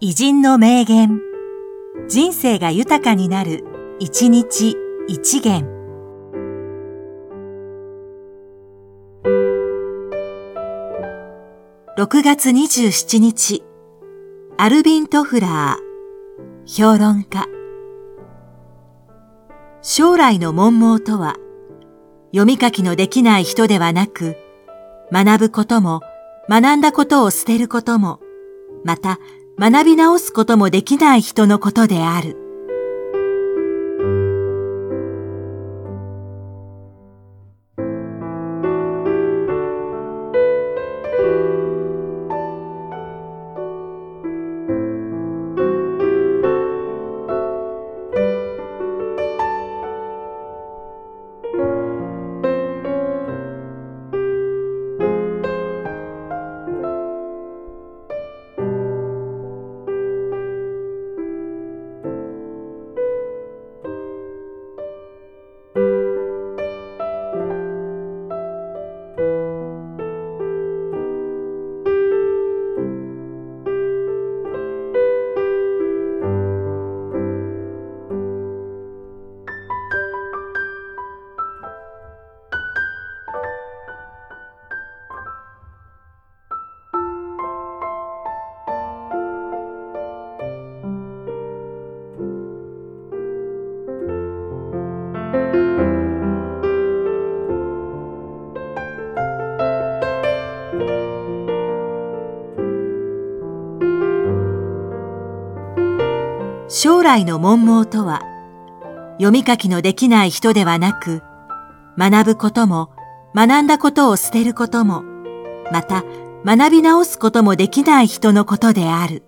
偉人の名言。人生が豊かになる、一日一元。6月27日、アルビン・トフラー、評論家。将来の文盲とは、読み書きのできない人ではなく、学ぶことも、学んだことを捨てることも、また学び直すこともできない人のことである。将来の文盲とは、読み書きのできない人ではなく、学ぶことも、学んだことを捨てることも、また学び直すこともできない人のことである。